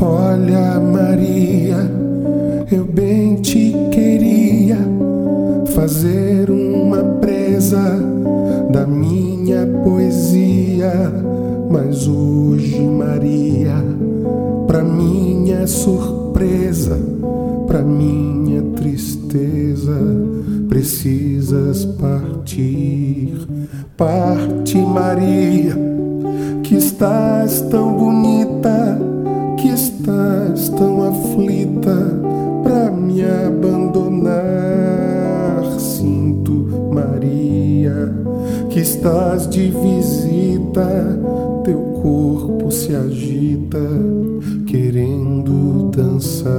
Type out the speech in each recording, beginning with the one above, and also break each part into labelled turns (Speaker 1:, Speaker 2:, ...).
Speaker 1: Olha, Maria, eu bem te queria fazer uma presa da minha poesia, mas hoje, Maria, pra minha surpresa, pra minha tristeza, precisas partir. Parte, Maria, que estás tão bonita aflita me abandonar. Sinto, Maria, que estás de visita, teu corpo se agita, querendo dançar.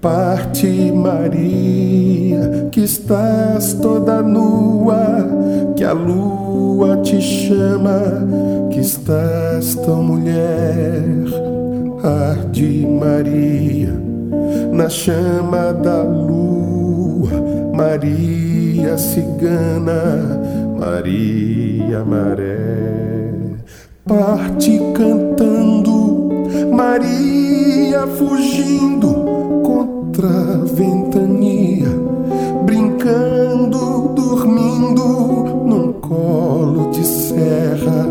Speaker 1: Parte, Maria, que estás toda nua, que a lua te chama, que estás tão mulher. Arde, Maria, na chama da lua, Maria cigana, Maria maré. Parte cantando, Maria fugindo contra a ventania, brincando, dormindo num colo de serra,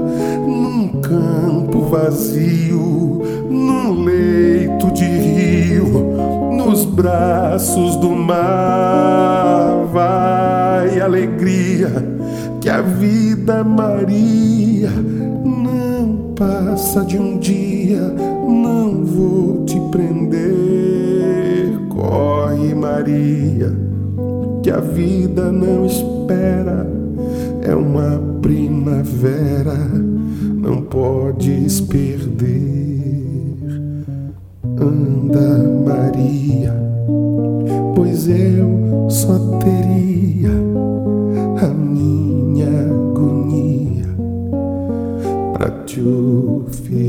Speaker 1: num campo vazio, num leito de rio, nos braços do mar. Vai alegria, que a vida Maria não passa de um dia, não vou te prender. Corre, Maria, que a vida não espera, é uma primavera, não podes perder. Anda, Maria, pois eu só teria a minha agonia para te oferecer.